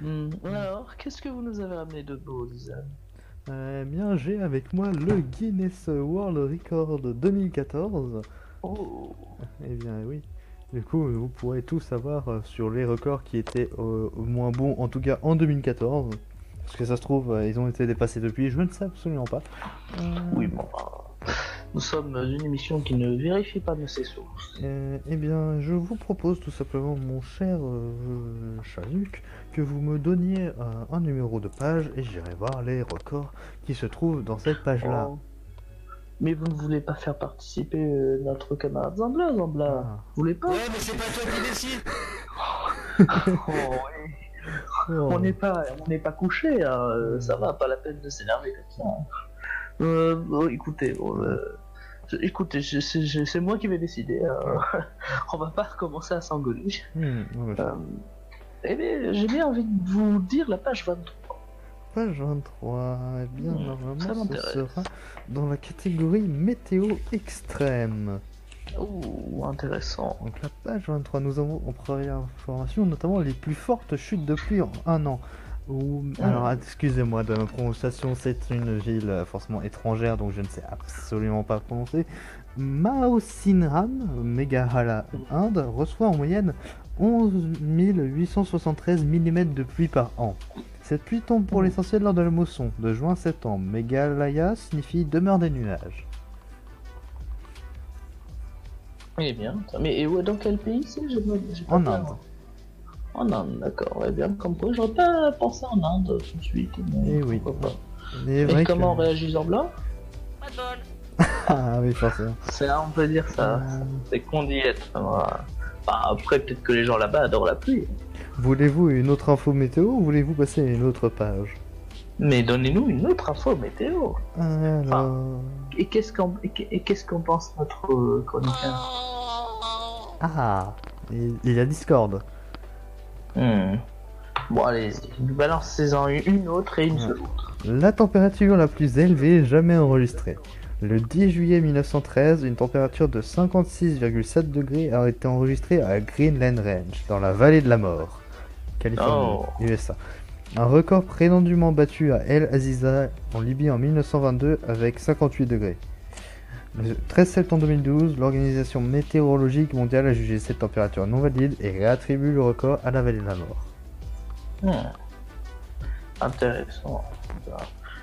Hmm, Alors, qu'est-ce que vous nous avez amené de beau, Lisa? Eh bien, j'ai avec moi le Guinness World Record 2014. Oh, Eh bien, oui. Du coup, vous pourrez tout savoir euh, sur les records qui étaient euh, au moins bons, en tout cas en 2014. Parce que ça se trouve, euh, ils ont été dépassés depuis, je ne sais absolument pas. Euh, oui, bon. Nous sommes une émission qui ne vérifie pas de ses sources. Euh, eh bien, je vous propose tout simplement, mon cher euh, Chaluc, que vous me donniez euh, un numéro de page et j'irai voir les records qui se trouvent dans cette page-là. Oh. Mais vous ne voulez pas faire participer euh, notre camarade Zambla, Zambla Ah. Vous voulez pas Ouais, mais c'est pas toi qui décide. Oh, ouais. Oh. On n'est pas, on n'est pas couché, hein, euh, ça va, pas la peine de s'énerver comme ça. Euh, bon, écoutez, bon, euh, écoutez, c'est moi qui vais décider. hein. on va pas recommencer à s'engueuler. Euh, eh bien, j'ai bien envie de vous dire la page 23. Page 23, eh bien, ça normalement, ce m'intéresse. sera dans la catégorie météo extrême. Ouh, intéressant. Donc la page 23, nous avons en première information notamment les plus fortes chutes de pluie en un an. Ou- Alors excusez-moi de ma prononciation, c'est une ville euh, forcément étrangère donc je ne sais absolument pas prononcer. Maosinram, Meghalaya, Inde, reçoit en moyenne 11 873 mm de pluie par an. Cette pluie tombe pour l'essentiel lors de la mousson, de juin à septembre. Meghalaya signifie demeure des nuages. Eh bien, mais dans quel pays c'est En Inde. En Inde, d'accord. Eh bien, comme quoi, j'aurais pas pensé en Inde tout de suite. mais Eh oui. pas. Et que- comment réagit Zambla Pas de bol. Ah oui, forcément. C'est on peut dire ça. Euh, C'est qu'on d'y être. voilà. Enfin, après, peut-être que les gens là-bas adorent la pluie. Voulez-vous une autre info météo ou voulez-vous passer à une autre page? Mais donnez-nous une autre info météo. Alors... Et qu'est-ce et qu'est-ce pense notre euh, chroniqueur? Ah Il il y a Discord. Hmm. Bon, allez-y. Balancez-en une, autre et une seule autre. La température la plus élevée jamais enregistrée. Le 10 juillet 1913, une température de 56,7 degrés a été enregistrée à Greenland Range, dans la vallée de la mort, Californie, Oh. USA. Un record prétendument battu à El Aziza en Libye en 1922 avec 58 degrés. Le 13 septembre 2012, l'Organisation météorologique mondiale a jugé cette température non valide et réattribue le record à la vallée de la mort. Hmm. Intéressant.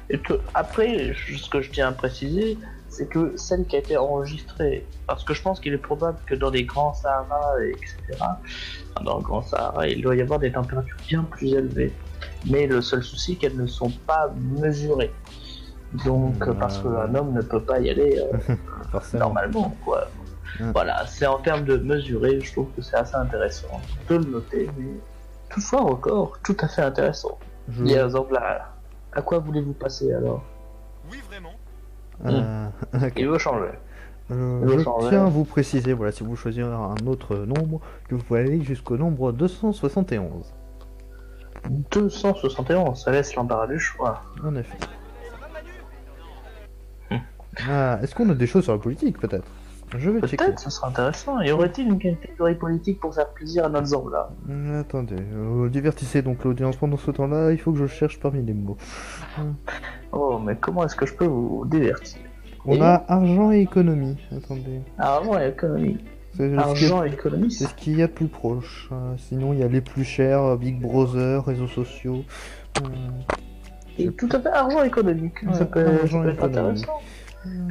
Et après, ce que je tiens à préciser, c'est que celle qui a été enregistrée, parce que je pense qu'il est probable que dans les grands Sahara, etc., dans le grand Sahara, il doit y avoir des températures bien plus élevées. Mais le seul souci, c'est qu'elles ne sont pas mesurées. Donc, Hmm, parce qu'un homme ne peut pas y aller euh, normalement, quoi. Voilà, c'est en termes de mesurer, je trouve que c'est assez intéressant de le noter, mais toutefois encore tout à fait intéressant. Je- Il y a exemple là. À quoi voulez-vous passer alors? Oui, vraiment. Euh, Il veut changer. Euh, je changer. tiens à vous préciser, voilà, si vous choisirez un autre nombre, que vous pouvez aller jusqu'au nombre 271. 271, ça laisse l'embarras du choix. En effet. Ah, est-ce qu'on a des choses sur la politique, peut-être Je vais checker. Peut-être, ça sera intéressant. Y aurait-il une catégorie politique pour faire plaisir à notre Zambla Hum, Attendez, euh, divertissez donc l'audience pendant ce temps-là, il faut que je cherche parmi les mots. Oh, mais comment est-ce que je peux vous divertir On Et a argent et économie. Attendez. Argent et économie. C'est ce, Argent qui et économie, est- c'est ce qu'il y a de plus proche. Euh, sinon, il y a les plus chers, euh, Big Brother, réseaux sociaux. Hum, et tout à fait argent économique. Ouais, ça peut, ça argent peut être économique. intéressant.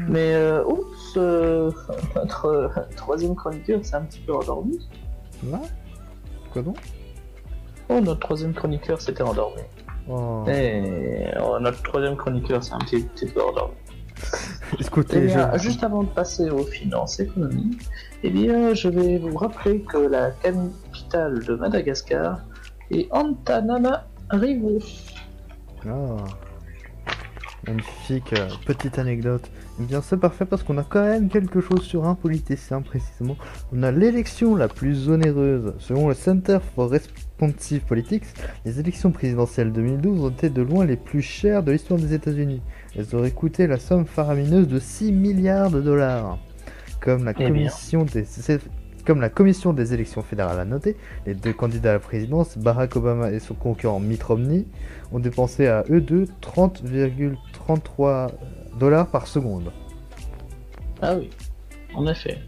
Mais euh, oups, euh, notre troisième chroniqueur s'est un petit peu endormi. Là Quoi donc? Oh, notre troisième chroniqueur s'était endormi. oh. Et oh, notre troisième chroniqueur s'est un petit, petit peu endormi. Eh Écoutez, bien, je- juste avant de passer aux finances économiques, eh bien, je vais vous rappeler que la capitale de Madagascar est Antananarivo. Ah. Magnifique euh, petite anecdote. Eh bien, c'est parfait parce qu'on a quand même quelque chose sur un politicien précisément. On a l'élection la plus onéreuse. Selon le Center for Responsive Politics, les élections présidentielles 2012 ont été de loin les plus chères de l'histoire des États-Unis. Elles auraient coûté la somme faramineuse de 6 milliards de dollars. Comme la Eh commission des Comme la commission des élections fédérales a noté, les deux candidats à la présidence, Barack Obama et son concurrent Mitt Romney, ont dépensé à eux deux 30,33 dollars par seconde. Ah oui, en effet.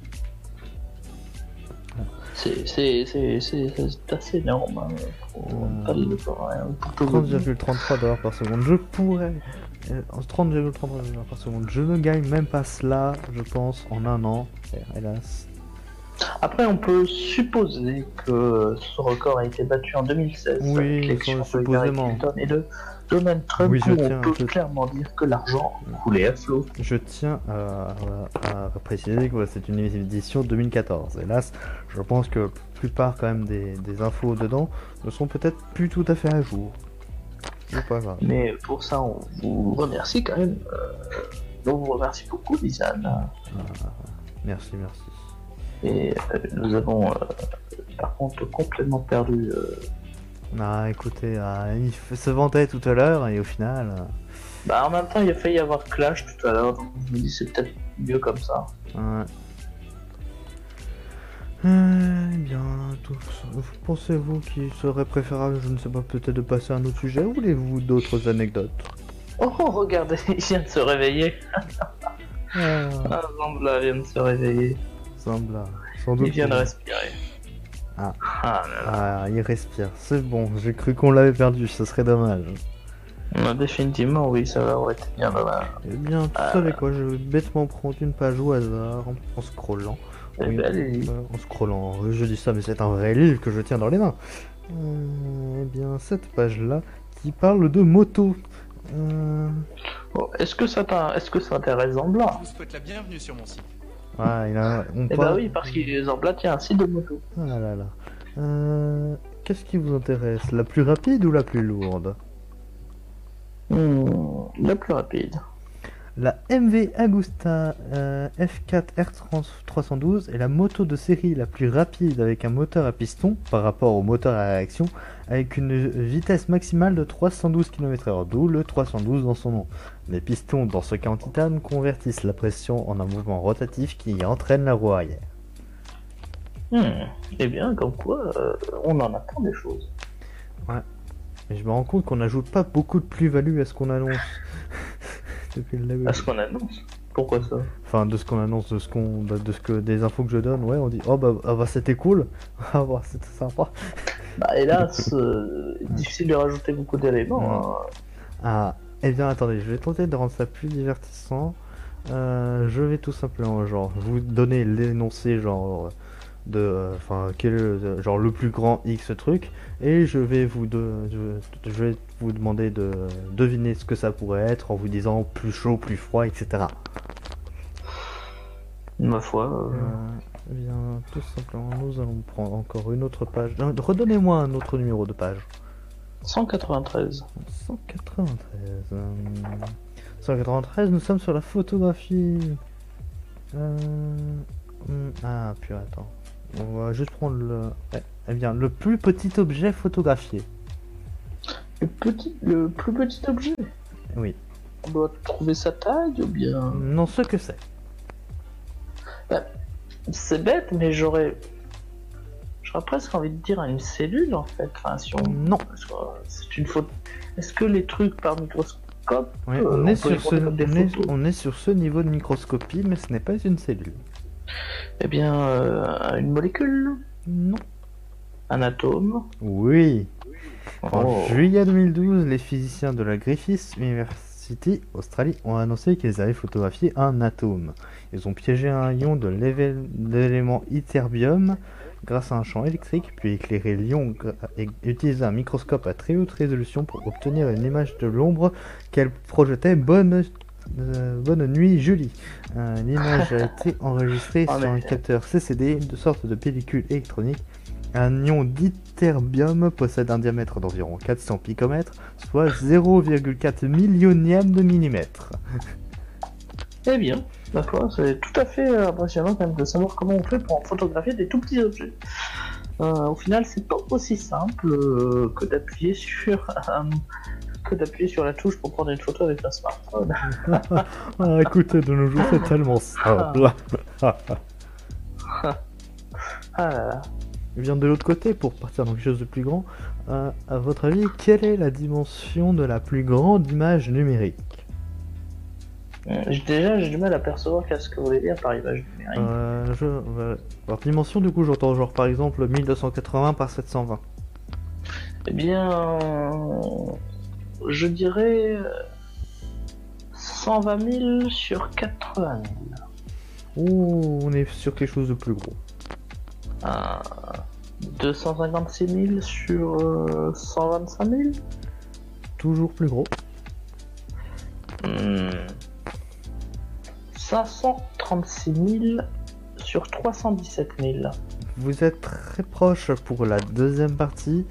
C'est assez énorme. hein, pour, Euh, pas le- pour rien, pour tout vous dire. 30,33 dollars par seconde. Je pourrais. euh, 30,33 dollars par seconde. Je ne gagne même pas cela, je pense, en un an. Hélas. Après, on peut supposer que ce record a été battu en 2016 Oui, avec supposément. Clinton et de Donald Trump, Oui, je où tiens on peut peu- clairement dire que l'argent coulait à flot. Je tiens à, à- à préciser que c'est une édition 2014. Hélas, je pense que la plupart quand même des, des infos dedans ne sont peut-être plus tout à fait à jour. C'est pas grave. Mais pour ça, on vous remercie quand même. euh, on vous remercie beaucoup, Lisanne. Ah, merci, merci. Et euh, nous avons, euh, par contre, complètement perdu. Euh, Ah, écoutez, ah, il se vantait tout à l'heure et au final. euh, Bah, en même temps, il a failli y avoir Clash tout à l'heure, donc je me dis c'est peut-être mieux comme ça. Ouais. Euh, eh bien, pensez-vous qu'il serait préférable, je ne sais pas, peut-être de passer à un autre sujet ou voulez-vous d'autres anecdotes? Oh, regardez, il vient de se réveiller. Ah, Ah, Zambla vient de se réveiller. semble, sans doute. Il vient de respirer. Ah. Ah là là. Ah, il respire, c'est bon, j'ai cru qu'on l'avait perdu, ce serait dommage. Définitivement, oui, ça aurait été bien dommage. Eh bien, vous Ah. savez quoi, je vais bêtement prendre une page au hasard en, en scrollant. Eh Oui, allez-y. euh, en scrollant, je dis ça, mais c'est un vrai livre que je tiens dans les mains. Euh, eh bien, cette page-là qui parle de moto. Euh, Bon, Est-ce que ça t'in- est-ce que ça intéresse Zambla Je vous souhaite la bienvenue sur mon site. Ah, il a, on Eh bah parle- oui, parce que Zambla tient un site de moto. Ah là là. Euh, Qu'est-ce qui vous intéresse? La plus rapide ou la plus lourde? Hmm, la plus rapide. La MV Agusta euh, F4 R312 est la moto de série la plus rapide avec un moteur à piston par rapport au moteur à réaction avec une vitesse maximale de 312 km/h, d'où le 312 dans son nom. Les pistons, dans ce cas en titane, convertissent la pression en un mouvement rotatif qui entraîne la roue arrière. Hmm, Eh bien, comme quoi, euh, on en apprend des choses. Et je me rends compte qu'on n'ajoute pas beaucoup de plus-value à ce qu'on annonce depuis le début. À ce qu'on annonce. Pourquoi ça? Enfin, de ce qu'on annonce, de ce qu'on, bah, de ce que des infos que je donne, ouais, on dit oh bah, ah bah c'était cool, ah bah c'était sympa. Bah hélas, euh, difficile de rajouter beaucoup d'éléments. hein. Ah, eh bien attendez, je vais tenter de rendre ça plus divertissant. Euh, je vais tout simplement genre vous donner l'énoncé genre de, enfin quel est le, genre le plus grand X truc, et je vais vous de, je, je vais vous demander de deviner ce que ça pourrait être en vous disant plus chaud, plus froid, etc. Ma foi. euh, Euh, eh bien, tout simplement, nous allons prendre encore une autre page. Redonnez-moi un autre numéro de page. 193. 193. euh, 193, nous sommes sur la photographie. Euh, hmm, Ah, puis attends. On va juste prendre le. eh, bien, le plus petit objet photographié. Le, petit, le plus petit objet? Oui. On doit trouver sa taille ou bien? Non, ce que c'est. C'est bête, mais j'aurais. J'aurais presque envie de dire une cellule en fait. Enfin, si on. Non. C'est une faute. Est-ce que les trucs par microscope. Oui, euh, est sur ce, est, on est sur ce niveau de microscopie, mais ce n'est pas une cellule. Eh bien, euh, une molécule Non. Un atome Oui. En Oh. juillet 2012, les physiciens de la Griffith University, Australie, ont annoncé qu'ils avaient photographié un atome. Ils ont piégé un ion de l'élément ytterbium grâce à un champ électrique, puis éclairé l'ion et utilisé un microscope à très haute résolution pour obtenir une image de l'ombre qu'elle projetait. Bonne, euh, bonne nuit, Julie. Euh, L'image a été enregistrée Ah, sur un capteur CCD, de sorte de pellicule électronique. Un ion d'ytterbium possède un diamètre d'environ 400 picomètres, soit 0,4 millionième de millimètre. Eh bien, foi, c'est tout à fait euh, impressionnant quand même de savoir comment on fait pour photographier des tout petits objets. Euh, au final, c'est pas aussi simple euh, que d'appuyer sur un- que d'appuyer sur la touche pour prendre une photo avec un smartphone. Ah, écoutez, de nos jours, c'est tellement simple. Ah là là. Bien de l'autre côté, pour partir dans quelque chose de plus grand, euh, à votre avis, quelle est la dimension de la plus grande image numérique Euh, Déjà, j'ai du mal à percevoir qu'est-ce que vous voulez dire par image numérique. euh, je. Alors dimension du coup j'entends genre par exemple 1280 par 720. Eh bien, euh, je dirais euh, 120 000 sur 80 000. Ouh, on est sur quelque chose de plus gros. Euh, 256 000 sur euh, 125 000 Toujours plus gros. Hmm. 536 000 sur 317 000. Vous êtes très proche pour la deuxième partie.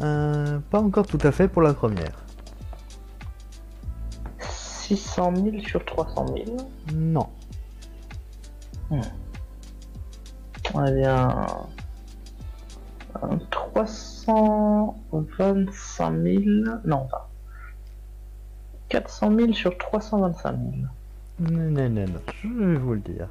Euh, pas encore tout à fait pour la première. 600 000 sur 300 000. Non. Eh bien, euh, 325 000. Non, pas. 400 000 sur 325 000. Non, non, non, non, je vais vous le dire.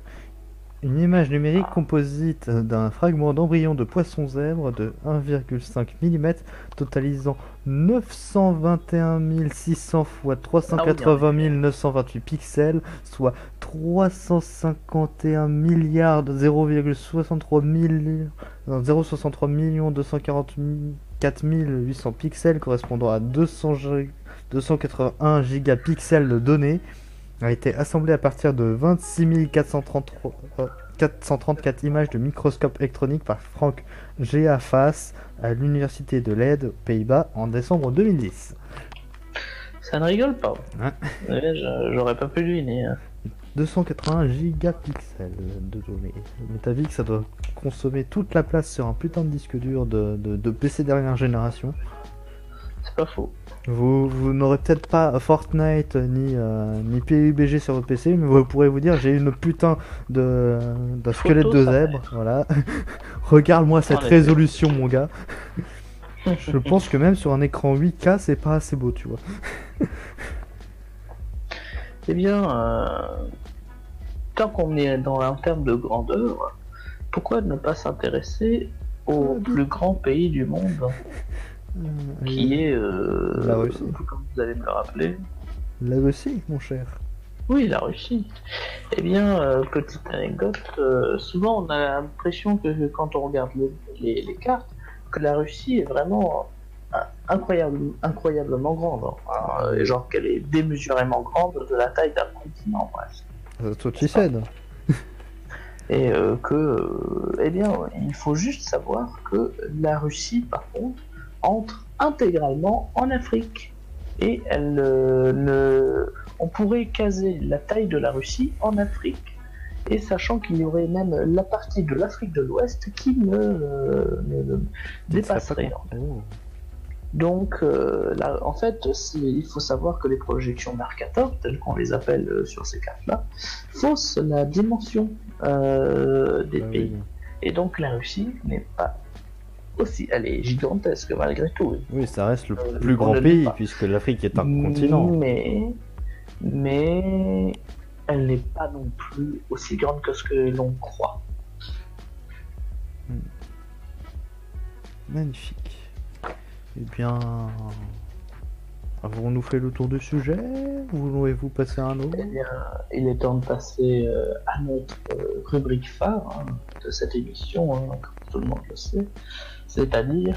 Une image numérique composite d'un fragment d'embryon de poisson zèbre de 1,5 mm totalisant 921 600 x 380 928 pixels, soit 351 milliards de 0,63 millions, non, 0,63 millions 244 800 pixels correspondant à 200 gi- 281 gigapixels de données a été assemblé à partir de 26 433 euh, 434 images de microscope électronique par Frank Geafas à l'université de Leyde aux Pays-Bas en décembre 2010. Ça ne rigole pas. Ouais, J'aurais pas pu deviner. hein. 281 gigapixels de données. Mais t'as vu que ça doit consommer toute la place sur un putain de disque dur de, de- de PC dernière génération. C'est pas faux. Vous, vous n'aurez peut-être pas Fortnite ni, euh, ni PUBG sur votre PC, mais vous pourrez vous dire j'ai une putain de d'un squelette de zèbre, voilà. Regarde-moi cette résolution, mon gars. Je pense que même sur un écran 8K, c'est pas assez beau, tu vois. Eh bien, euh, tant qu'on est dans un terme de grandeur, pourquoi ne pas s'intéresser au plus grand pays du monde, qui est, euh, La Russie. comme vous allez me le rappeler, La Russie, mon cher. oui, la Russie. Eh bien, euh, petite anecdote, euh, souvent on a l'impression que quand on regarde le- les, les cartes, que la Russie est vraiment euh, incroyable, incroyablement grande. hein. Euh, genre qu'elle est démesurément grande de la taille d'un continent. Euh, Toi, tu. Et euh, que, euh, eh bien, il faut juste savoir que la Russie, par contre, entre intégralement en Afrique. Et elle euh, ne... on pourrait caser la taille de la Russie en Afrique. Et sachant qu'il y aurait même la partie de l'Afrique de l'Ouest qui ne, euh, ne- ne dépasserait. Oh. Donc, euh, là, en fait, il faut savoir que les projections Mercator, telles qu'on les appelle euh, sur ces cartes-là, faussent la dimension euh, des Ah pays. oui. Et donc, la Russie n'est pas aussi. Elle est gigantesque malgré tout. oui. Ça reste le Euh, plus grand pays, puisque l'Afrique est un continent. Mais, mais elle n'est pas non plus aussi grande que ce que l'on croit. Magnifique. Eh bien, avons-nous fait le tour du sujet? Voulez-vous passer à un autre? Eh bien, il est temps de passer euh, à notre euh, rubrique phare hein, de cette émission, hein, comme tout le monde le sait. C'est-à-dire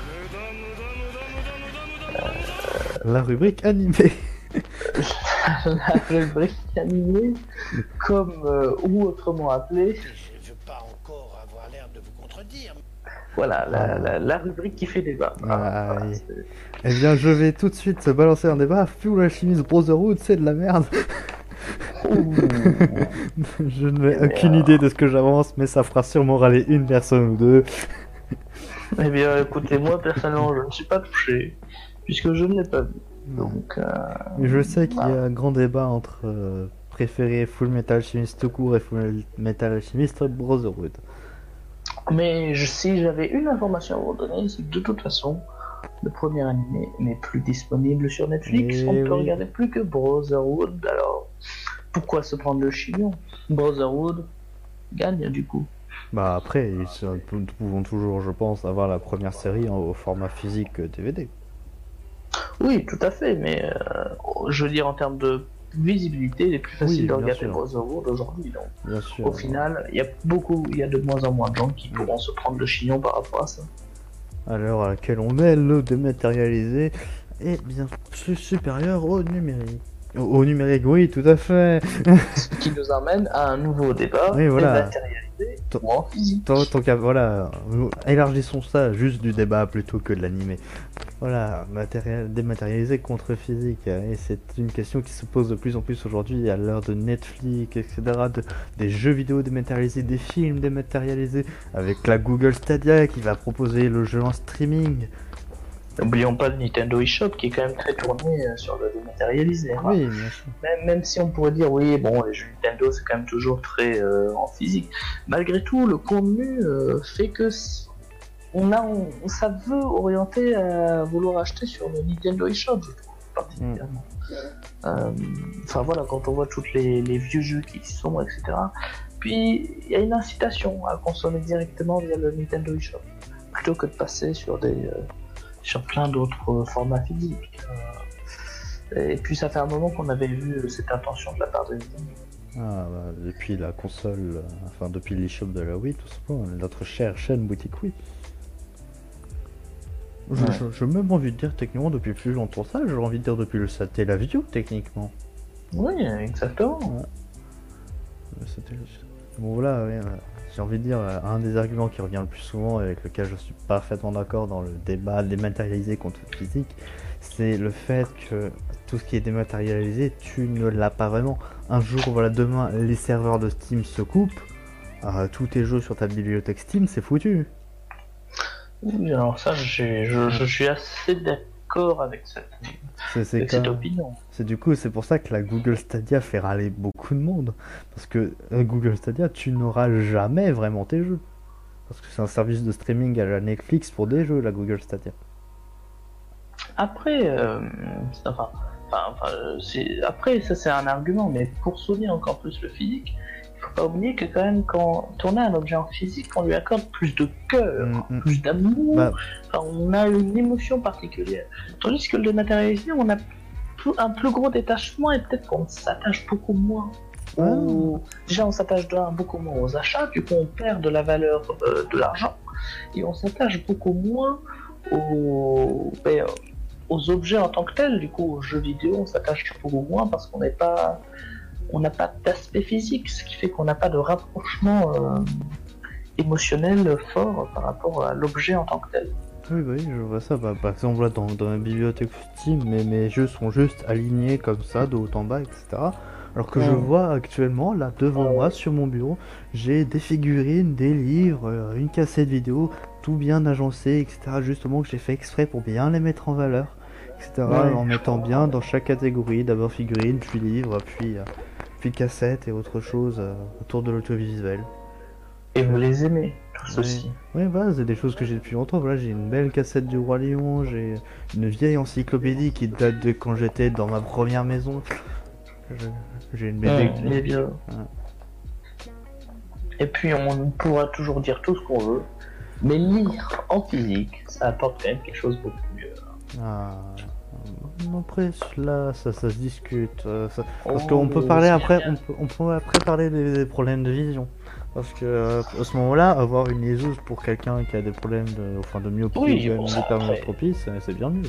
La rubrique animée. la rubrique animée, comme euh, ou autrement appelée, Je ne veux pas encore avoir l'air de vous contredire. voilà, la, la, la rubrique qui fait débat. Ah, Voilà, oui. c'est- Eh bien, je vais tout de suite se balancer un débat. Full Alchemist Brotherhood, c'est de la merde. Je n'ai aucune idée de ce que j'avance, mais ça fera sûrement râler une personne ou deux. Eh bien, écoutez, moi personnellement, je ne suis pas touché, puisque je ne l'ai pas vu. Donc, euh, je sais qu'il y a un grand débat entre euh, préférer Full Metal Alchemist tout court et Full Metal Alchemist Brotherhood. Mais je- si j'avais une information à vous donner, c'est que de toute façon, le premier animé n'est plus disponible sur Netflix. Eh on peut oui. regarder plus que Brotherhood. Alors, pourquoi se prendre le chignon? Brotherhood gagne du coup. Bah après, ils pouvons toujours, je pense, avoir la première série en- au format physique euh, DVD. Oui, tout à fait, mais euh, je veux dire en termes de visibilité, il est plus facile Oui, de regarder. Brotherhood aujourd'hui. Donc, Bien sûr. au final, il y a beaucoup, il y a de moins en moins de gens qui pourront se prendre le chignon par rapport à ça. À l'heure à laquelle on est, le dématérialisé est bien plus supérieur au numérique. Au, au numérique, oui, tout à fait. Ce qui nous amène à un nouveau débat Oui, voilà. dématérialisé T- ou en physique. Tant, tant qu'à- voilà, élargissons ça juste du débat plutôt que de l'animé. Voilà, matériel, dématérialisé contre physique, et c'est une question qui se pose de plus en plus aujourd'hui à l'heure de Netflix, etc., de- des jeux vidéo dématérialisés, des films dématérialisés, avec la Google Stadia qui va proposer le jeu en streaming. N'oublions pas le Nintendo eShop qui est quand même très tourné euh, sur le dématérialisé. hein. Oui. Même, même si on pourrait dire, oui, bon, les jeux Nintendo c'est quand même toujours très euh, en physique. Malgré tout, le contenu euh, fait que on a, on, ça veut orienter à vouloir acheter sur le Nintendo eShop, je trouve, particulièrement. Euh, Enfin voilà, quand on voit tous les, les vieux jeux qui y sont, etc. Puis il y a une incitation à consommer directement via le Nintendo eShop, plutôt que de passer sur des sur plein d'autres euh, formats physiques. Euh, et puis ça fait un moment qu'on avait vu euh, cette intention de la part de Nintendo. Ah, bah, depuis la console, euh, enfin depuis l'eShop de la Wii, tout simplement, notre chère chaîne boutique Wii. Je- Ouais. je- même envie de dire techniquement depuis plus longtemps ça, j'ai envie de dire depuis le Satellaview techniquement. Oui, exactement. Le Satellaview. Bon voilà, euh, j'ai envie de dire euh, un des arguments qui revient le plus souvent et avec lequel je suis parfaitement d'accord dans le débat dématérialisé contre physique, c'est le fait que tout ce qui est dématérialisé, tu ne l'as pas vraiment. Un jour, voilà, demain, les serveurs de Steam se coupent, euh, tous tes jeux sur ta bibliothèque Steam, c'est foutu. Oui, alors ça, je suis assez d'accord avec cette, C'est cette opinion. c'est du coup, c'est pour ça que la Google Stadia fait râler beaucoup de monde. Parce que euh, Google Stadia, tu n'auras jamais vraiment tes jeux. Parce que c'est un service de streaming à la Netflix pour des jeux, la Google Stadia. Après, euh, enfin, enfin, enfin, c'est- après, ça c'est un argument, mais pour souligner encore plus le physique, pas oublier que quand même quand on a un objet en physique, on lui accorde plus de cœur, Mm, mm. plus d'amour, Bah. enfin, on a une émotion particulière. Tandis que le dématérialisé, on a un plus gros détachement et peut-être qu'on s'attache beaucoup moins. aux- Déjà, on s'attache beaucoup moins aux achats, du coup, on perd de la valeur euh, de l'argent, et on s'attache beaucoup moins aux, ben, aux objets en tant que tels. Du coup, aux jeux vidéo, on s'attache beaucoup moins parce qu'on n'est pas, on n'a pas d'aspect physique, ce qui fait qu'on n'a pas de rapprochement euh, émotionnel fort par rapport à l'objet en tant que tel. Oui, oui, je vois ça. Bah, par exemple, là, dans, dans ma bibliothèque Steam, mes, mes jeux sont juste alignés comme ça, de haut en bas, etc. Alors que je vois actuellement, là, devant Ouais. moi, sur mon bureau, j'ai des figurines, des livres, euh, une cassette vidéo, tout bien agencé, etc. Justement, que j'ai fait exprès pour bien les mettre en valeur, etc. Ouais, en mettant bien dans chaque catégorie, d'abord figurines, puis livres, puis, euh, puis cassette et autre chose euh, autour de l'audiovisuel. Et vous les aimez, aussi. Ouais, voilà, c'est des choses que j'ai depuis longtemps. Voilà, j'ai une belle cassette du Roi Lion, j'ai une vieille encyclopédie qui date de quand j'étais dans ma première maison. J'ai une BD. Les vieux. Et puis on pourra toujours dire tout ce qu'on veut, mais lire en physique, ça apporte quand même quelque chose de beaucoup mieux. Ah, après, là, ça, ça se discute. euh, ça- Parce Oh, qu'on peut parler après, on peut, on peut après parler des, des problèmes de vision. Parce que euh, à ce moment-là, avoir une liseuse pour quelqu'un qui a des problèmes de, enfin, de myopie Oui, ou bon, d'hypermétropie, c'est c'est bien mieux.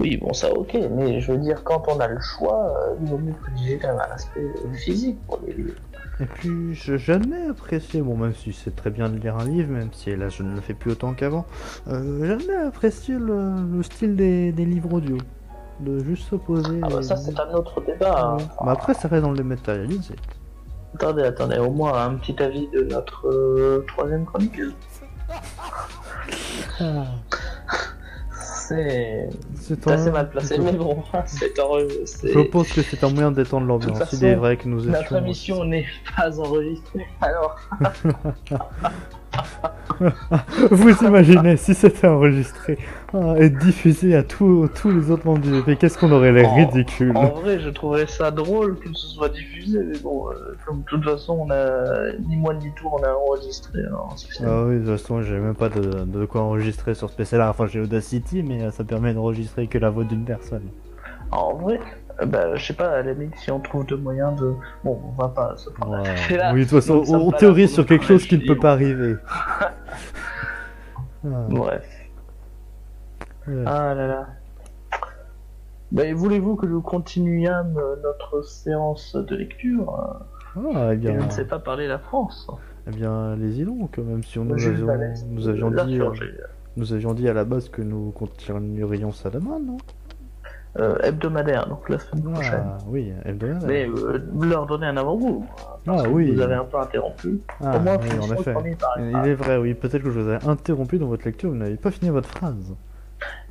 Oui, bon, ça ok, mais je veux dire, quand on a le choix, euh, il vaut mieux privilégier quand même un aspect euh, physique pour les livres. Et puis, j'ai jamais apprécié, bon, même si c'est très bien de lire un livre, même si là je ne le fais plus autant qu'avant, euh, jamais apprécié le, le style des, des livres audio. De juste se poser. Ah bah ça, c'est un autre débat. hein. Ouais. Mais après, ça reste dans le dématérialisé. Attendez, attendez, au moins un petit avis de notre euh, troisième chroniqueur. C'est C'est assez un- mal placé, mais bon, c'est c'est- Je pense que c'est un moyen détendre l'ambiance. Il est vrai que nous Notre étions. émission n'est pas enregistrée, alors Vous imaginez si c'était enregistré ah, et diffusé à tous tous les autres membres du VP, qu'est-ce qu'on aurait l'air ridicule. En vrai, je trouverais ça drôle que ce soit diffusé, mais bon, euh, comme de toute façon, on a ni moi ni tout, on a enregistré. alors, fini. Ah oui, de toute façon, j'ai même pas de, de quoi enregistrer sur ce. Enfin, j'ai Audacity, mais euh, ça permet d'enregistrer que la voix d'une personne. En vrai, bah, je sais pas, à la limite, si on trouve de moyens de. Bon, on va pas se prendre. Ouais. Là, Oui, de toute façon, on, théorise sur quelque chose qui ne peut pas arriver. Ah, Bref. ouais. Ah là là. Bah, voulez-vous que nous continuions euh, notre séance de lecture? Euh, Ah, eh Et bien, je ne sais pas parler la France. eh bien, allez-y donc, même si on nous avions, nous avions dit, euh, nous avions dit à la base que nous continuerions ça demain, non? Euh, hebdomadaire, donc la semaine prochaine. Ah, oui, hebdomadaire. Mais euh, leur donner un avant-goût. parce Ah que oui. Vous avez un peu interrompu. Ah, Au moins, oui, en effet. premier. Il est vrai, oui, peut-être que je vous ai interrompu dans votre lecture, vous n'avez pas fini votre phrase.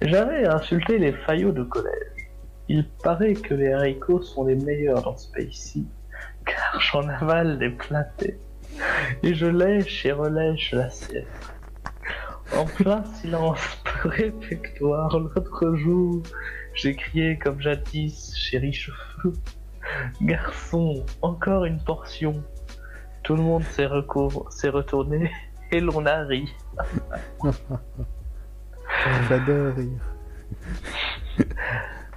J'avais insulté les faillots de collège. Il paraît que les haricots sont les meilleurs dans ce pays-ci, car j'en avale des plâtés. Et je lèche et relèche l'assiette. En plein silence réfectoire, l'autre jour, j'ai crié comme jadis chez Richefeu. Garçon, encore une portion. Tout le monde s'est recour- s'est retourné et l'on a ri. J'adore rire.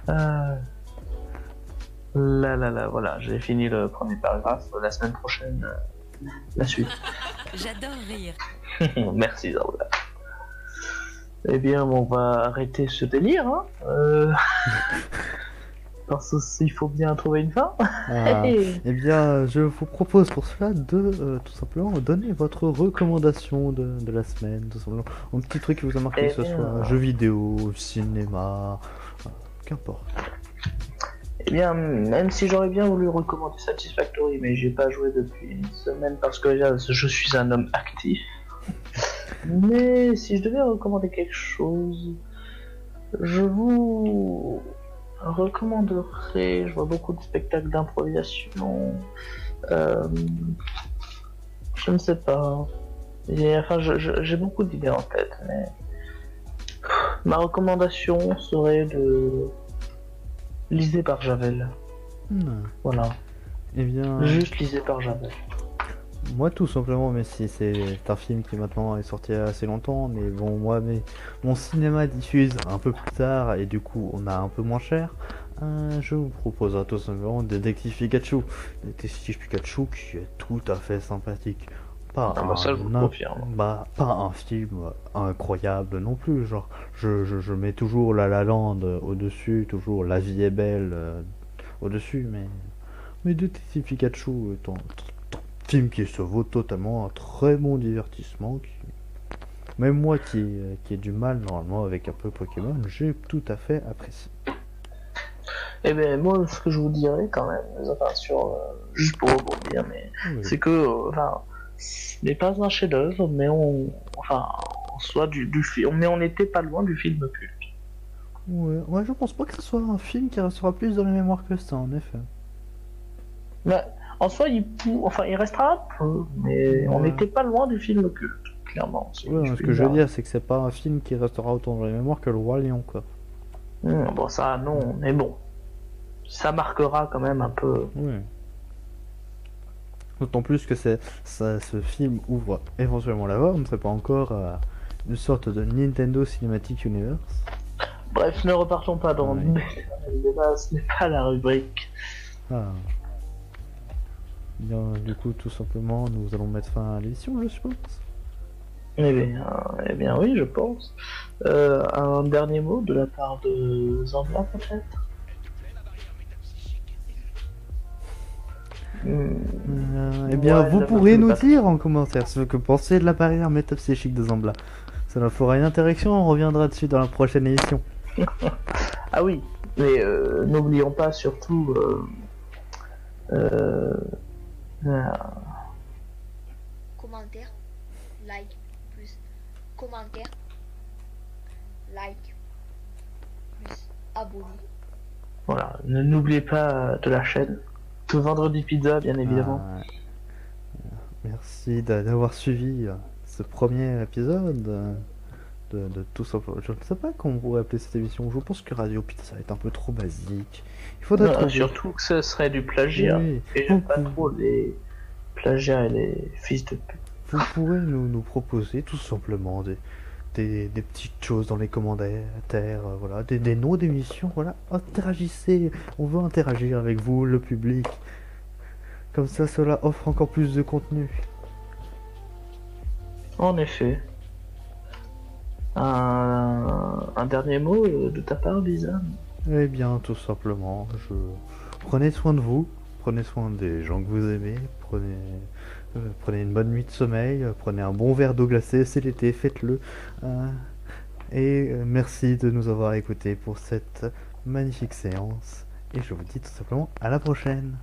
Ah. Là, là, là, voilà, j'ai fini le premier paragraphe. La semaine prochaine, euh, la suite. J'adore rire. Merci, Zorba. Eh bien, on va arrêter ce délire, hein. Euh... Parce qu'il faut bien trouver une fin. Ah. Eh bien, je vous propose pour cela de euh, tout simplement donner votre recommandation de, de la semaine, tout simplement. Un petit truc qui vous a marqué, Eh que ce bien. soit jeux vidéo, cinéma, euh, qu'importe. Eh bien, même si j'aurais bien voulu recommander Satisfactory, mais j'ai pas joué depuis une semaine parce que je suis un homme actif. Mais si je devais recommander quelque chose, je vous recommanderais. Je vois beaucoup de spectacles d'improvisation. Euh, je ne sais pas. Et, enfin, j'ai beaucoup d'idées en tête, mais ma recommandation serait de lisez par Javel. Hmm. Voilà, Eh bien, juste lisez par Javel. Moi tout simplement, mais si c'est un film qui maintenant est sorti assez longtemps, mais bon, moi, mais mon cinéma diffuse un peu plus tard et du coup on a un peu moins cher. euh, je vous propose tout simplement Détective Pikachu. Détective Pikachu qui est tout à fait sympathique. Pas Ah bah ça, je vous un- confirme. Bah, pas un film incroyable non plus. Genre, je, je, je mets toujours La La Land au-dessus, toujours La Vie est belle euh, au-dessus, mais. Mais Détective Pikachu est un, un film qui se vaut totalement un très bon divertissement. Qui... Même moi qui, euh, qui ai du mal normalement avec un peu Pokémon, j'ai tout à fait apprécié. Eh ben moi, ce que je vous dirais quand même, enfin sur euh, juste pour rebondir, mais Oui. c'est que, euh, enfin, ce n'est pas un chef-d'œuvre, mais on, enfin, en soi du, du film, mais on n'était pas loin du film culte. Ouais, ouais, je pense pas que ce soit un film qui restera plus dans les mémoires que ça, en effet. Mais en soi, il, pou- enfin, il restera un peu, mais on n'était pas loin du film culte, clairement. Ouais, ce que je veux dire. c'est que c'est pas un film qui restera autant dans les mémoires que le Roi Lion, quoi. Hum, bon, ça, non, mais bon, ça marquera quand même un peu. Oui. D'autant plus que c'est, ce film ouvre éventuellement la voie, on ne sait pas encore euh, une sorte de Nintendo Cinematic Universe. Bref, ne repartons pas dans le débat, ce n'est pas la rubrique. Ah. Bien, du coup, tout simplement, nous allons mettre fin à l'émission, je suppose. Eh bien, eh bien oui, je pense. Euh, un dernier mot de la part de Zambia, peut-être? Hmm, Euh, eh bien, Ouais, vous pourrez nous dire en commentaire ce que pensez de la barrière métapsychique de Zambla. Ça nous fera une interaction, on reviendra dessus dans la prochaine émission. Ah oui, mais euh, n'oublions pas surtout... Euh, commentaire, like, plus commentaire, like, plus abonné. voilà, ne n'oubliez pas de la chaîne. Vendredi Pizza, bien évidemment. Ah, merci d'a- d'avoir suivi euh, ce premier épisode euh, de, de tout simplement. Je ne sais pas comment on pourrait appeler cette émission. Je pense que Radio Pizza est un peu trop basique. Il faudrait Non, trouver- surtout que ce serait du plagiat. Oui. Et j'aime pas trop les plagiats et les fils de pute. Vous pourrez nous, nous proposer tout simplement des, des, des petites choses dans les commentaires, euh, voilà, des, des noms d'émissions, voilà. Interagissez, on veut interagir avec vous, le public. Comme ça, cela offre encore plus de contenu. En effet. Un, un dernier mot euh, de ta part, Bizarre Eh bien, tout simplement, je... prenez soin de vous, prenez soin des gens que vous aimez, prenez, euh, prenez une bonne nuit de sommeil, prenez un bon verre d'eau glacée, c'est l'été, faites-le. euh, et euh, merci de nous avoir écoutés pour cette magnifique séance. Et je vous dis tout simplement à la prochaine.